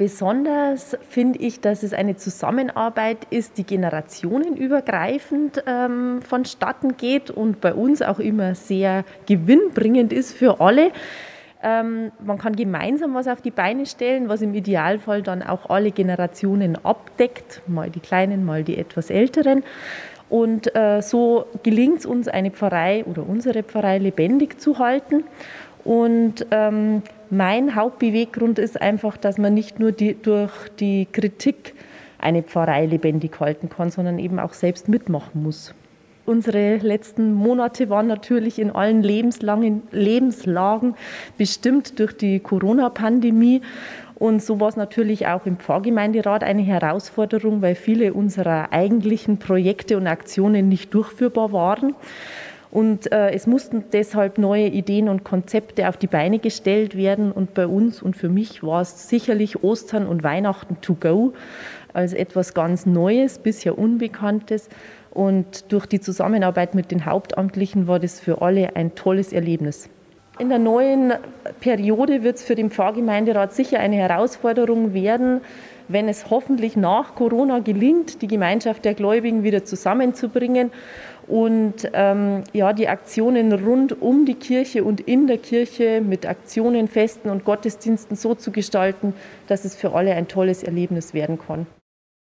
Besonders finde ich, dass es eine Zusammenarbeit ist, die generationenübergreifend ähm, vonstatten geht und bei uns auch immer sehr gewinnbringend ist für alle. Ähm, man kann gemeinsam was auf die Beine stellen, was im Idealfall dann auch alle Generationen abdeckt, mal die Kleinen, mal die etwas Älteren. Und äh, so gelingt es uns, eine Pfarrei oder unsere Pfarrei lebendig zu halten. Und ähm, mein Hauptbeweggrund ist einfach, dass man nicht nur die, durch die Kritik eine Pfarrei lebendig halten kann, sondern eben auch selbst mitmachen muss. Unsere letzten Monate waren natürlich in allen Lebenslagen bestimmt durch die Corona-Pandemie. Und so war es natürlich auch im Pfarrgemeinderat eine Herausforderung, weil viele unserer eigentlichen Projekte und Aktionen nicht durchführbar waren. Und äh, es mussten deshalb neue Ideen und Konzepte auf die Beine gestellt werden. Und bei uns und für mich war es sicherlich Ostern und Weihnachten to go, als etwas ganz Neues, bisher Unbekanntes. Und durch die Zusammenarbeit mit den Hauptamtlichen war das für alle ein tolles Erlebnis. In der neuen Periode wird es für den Pfarrgemeinderat sicher eine Herausforderung werden, wenn es hoffentlich nach Corona gelingt, die Gemeinschaft der Gläubigen wieder zusammenzubringen und ähm, ja, die Aktionen rund um die Kirche und in der Kirche mit Aktionen, Festen und Gottesdiensten so zu gestalten, dass es für alle ein tolles Erlebnis werden kann.